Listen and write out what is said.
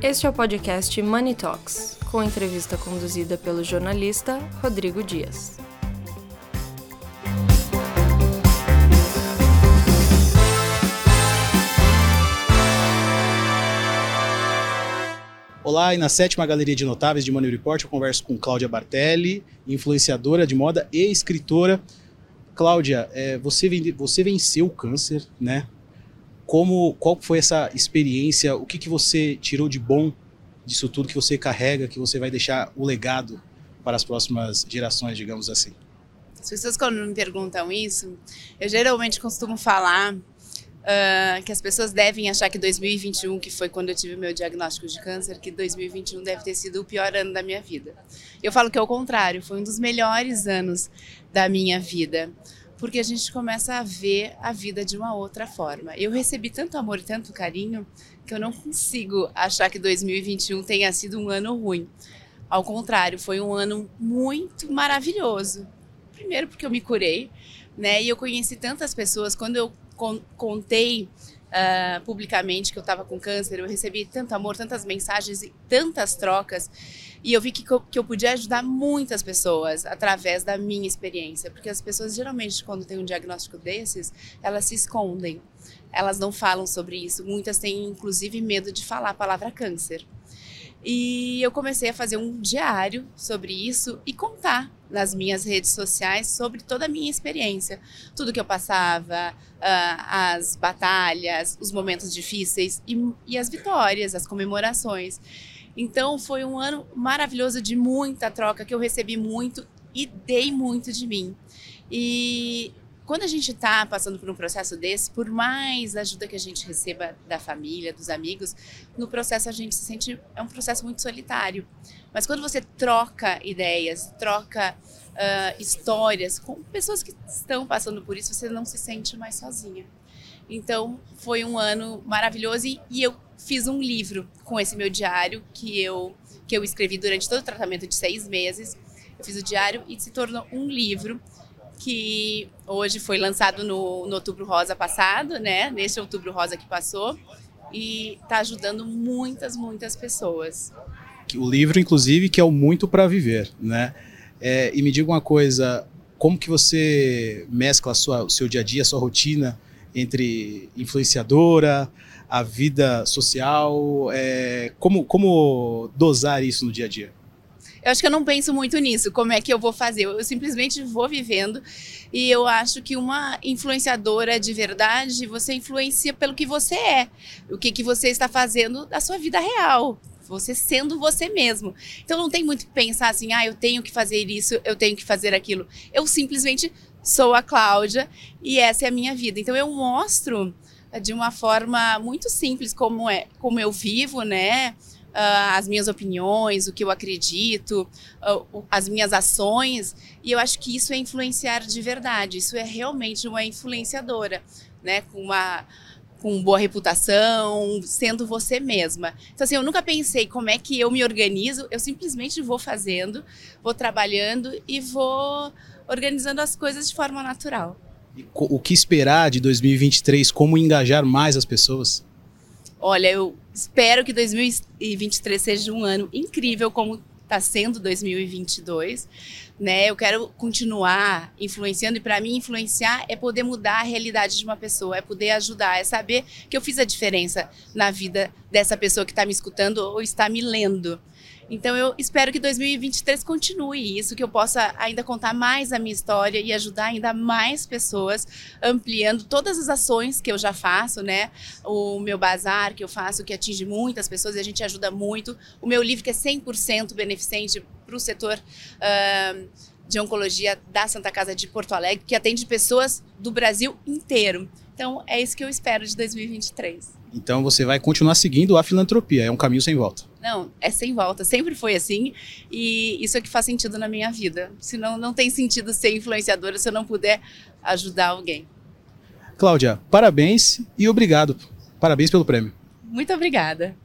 Este é o podcast Money Talks, com entrevista conduzida pelo jornalista Rodrigo Dias. Olá, e na sétima galeria de notáveis de Money Report eu converso com Cláudia Bartelli, influenciadora de moda e escritora. Cláudia, é, você, você venceu o câncer, né? Como, qual foi essa experiência? O que, que você tirou de bom disso tudo que você carrega, que você vai deixar o legado para as próximas gerações, digamos assim? As pessoas quando me perguntam isso, eu geralmente costumo falar uh, que as pessoas devem achar que 2021, que foi quando eu tive meu diagnóstico de câncer, que 2021 deve ter sido o pior ano da minha vida. Eu falo que é o contrário, foi um dos melhores anos da minha vida porque a gente começa a ver a vida de uma outra forma. Eu recebi tanto amor e tanto carinho que eu não consigo achar que 2021 tenha sido um ano ruim. Ao contrário, foi um ano muito maravilhoso. Primeiro porque eu me curei, né? E eu conheci tantas pessoas quando eu contei uh, publicamente que eu estava com câncer, eu recebi tanto amor, tantas mensagens e tantas trocas. E eu vi que, que eu podia ajudar muitas pessoas através da minha experiência. Porque as pessoas, geralmente, quando tem um diagnóstico desses, elas se escondem. Elas não falam sobre isso. Muitas têm, inclusive, medo de falar a palavra câncer. E eu comecei a fazer um diário sobre isso e contar nas minhas redes sociais sobre toda a minha experiência, tudo que eu passava, uh, as batalhas, os momentos difíceis e as vitórias, as comemorações. Então foi um ano maravilhoso de muita troca, que eu recebi muito e dei muito de mim. E quando a gente está passando por um processo desse, por mais ajuda que a gente receba da família, dos amigos, no processo a gente se sente é um processo muito solitário. Mas quando você troca ideias, troca uh, histórias com pessoas que estão passando por isso, você não se sente mais sozinha. Então foi um ano maravilhoso e, e eu fiz um livro com esse meu diário que eu que eu escrevi durante todo o tratamento de seis meses. Eu fiz o diário e se tornou um livro que hoje foi lançado no, no Outubro Rosa passado, né? Neste Outubro Rosa que passou. E está ajudando muitas, muitas pessoas. O livro, inclusive, que é o Muito para Viver, né? É, e me diga uma coisa, como que você mescla sua, o seu dia a dia, a sua rotina entre influenciadora, a vida social, é, como, como dosar isso no dia a dia? Eu acho que eu não penso muito nisso, como é que eu vou fazer. Eu simplesmente vou vivendo e eu acho que uma influenciadora de verdade, você influencia pelo que você é, o que, que você está fazendo da sua vida real. Você sendo você mesmo. Então não tem muito que pensar assim, ah, eu tenho que fazer isso, eu tenho que fazer aquilo. Eu simplesmente sou a Cláudia e essa é a minha vida. Então eu mostro de uma forma muito simples como é, como eu vivo, né? Uh, as minhas opiniões, o que eu acredito, uh, as minhas ações. E eu acho que isso é influenciar de verdade. Isso é realmente uma influenciadora, né? Com uma com boa reputação, sendo você mesma. Então, assim, eu nunca pensei como é que eu me organizo, eu simplesmente vou fazendo, vou trabalhando e vou organizando as coisas de forma natural. O que esperar de 2023? Como engajar mais as pessoas? Olha, eu espero que 2023 seja um ano incrível como está sendo 2022, né? Eu quero continuar influenciando e para mim influenciar é poder mudar a realidade de uma pessoa, é poder ajudar, é saber que eu fiz a diferença na vida dessa pessoa que está me escutando ou está me lendo. Então eu espero que 2023 continue isso, que eu possa ainda contar mais a minha história e ajudar ainda mais pessoas, ampliando todas as ações que eu já faço, né? O meu bazar que eu faço, que atinge muitas pessoas e a gente ajuda muito. O meu livro que é 100% beneficente para o setor uh, de oncologia da Santa Casa de Porto Alegre, que atende pessoas do Brasil inteiro. Então é isso que eu espero de 2023. Então você vai continuar seguindo a filantropia, é um caminho sem volta. Não, é sem volta, sempre foi assim e isso é que faz sentido na minha vida. Senão não tem sentido ser influenciadora se eu não puder ajudar alguém. Cláudia, parabéns e obrigado. Parabéns pelo prêmio. Muito obrigada.